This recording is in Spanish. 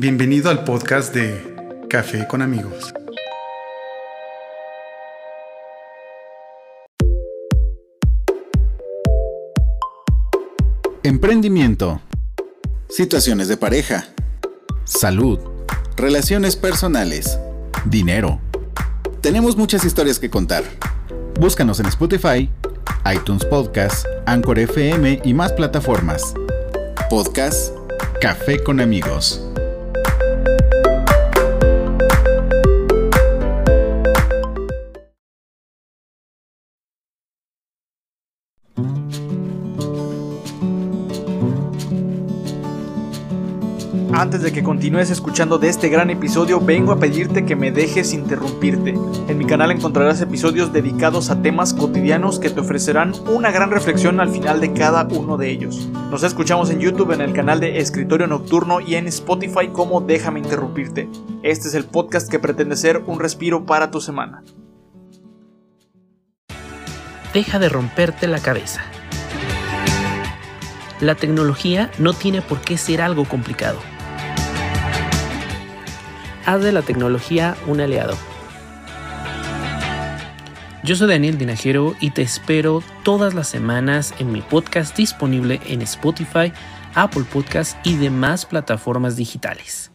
Bienvenido al podcast de Café con amigos. Emprendimiento. Situaciones de pareja. Salud. Relaciones personales. Dinero. Tenemos muchas historias que contar. Búscanos en Spotify, iTunes Podcast, Anchor FM y más plataformas. Podcast Café con amigos. Antes de que continúes escuchando de este gran episodio, vengo a pedirte que me dejes interrumpirte. En mi canal encontrarás episodios dedicados a temas cotidianos que te ofrecerán una gran reflexión al final de cada uno de ellos. Nos escuchamos en YouTube en el canal de Escritorio Nocturno y en Spotify como Déjame interrumpirte. Este es el podcast que pretende ser un respiro para tu semana. Deja de romperte la cabeza. La tecnología no tiene por qué ser algo complicado haz de la tecnología un aliado. Yo soy Daniel Dinajero y te espero todas las semanas en mi podcast disponible en Spotify, Apple Podcasts y demás plataformas digitales.